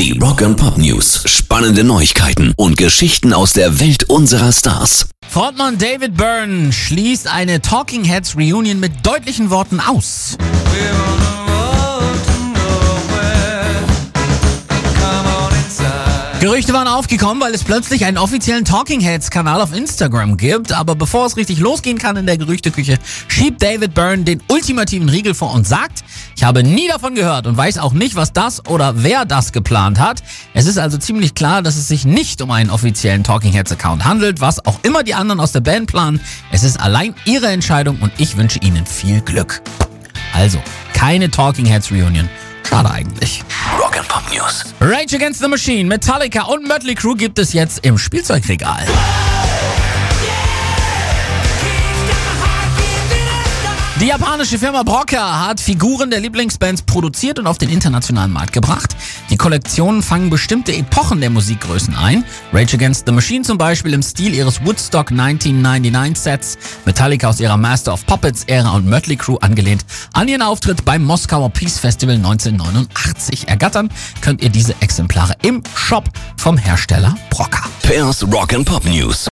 Die Rock and Pop News. Spannende Neuigkeiten und Geschichten aus der Welt unserer Stars. Frontmann David Byrne schließt eine Talking Heads Reunion mit deutlichen Worten aus. Gerüchte waren aufgekommen, weil es plötzlich einen offiziellen Talking Heads Kanal auf Instagram gibt. Aber bevor es richtig losgehen kann in der Gerüchteküche, schiebt David Byrne den ultimativen Riegel vor und sagt, ich habe nie davon gehört und weiß auch nicht, was das oder wer das geplant hat. Es ist also ziemlich klar, dass es sich nicht um einen offiziellen Talking Heads Account handelt, was auch immer die anderen aus der Band planen. Es ist allein ihre Entscheidung und ich wünsche ihnen viel Glück. Also, keine Talking Heads Reunion. Schade eigentlich. Pop News. Rage Against the Machine, Metallica und Mötley Crüe gibt es jetzt im Spielzeugregal. Die japanische Firma Broca hat Figuren der Lieblingsbands produziert und auf den internationalen Markt gebracht. Die Kollektionen fangen bestimmte Epochen der Musikgrößen ein. Rage Against the Machine zum Beispiel im Stil ihres Woodstock 1999 Sets, Metallica aus ihrer Master of Puppets Ära und Mötley Crüe angelehnt an ihren Auftritt beim Moskauer Peace Festival 1989. Ergattern könnt ihr diese Exemplare im Shop vom Hersteller Broca. Pairs Rock and Pop News.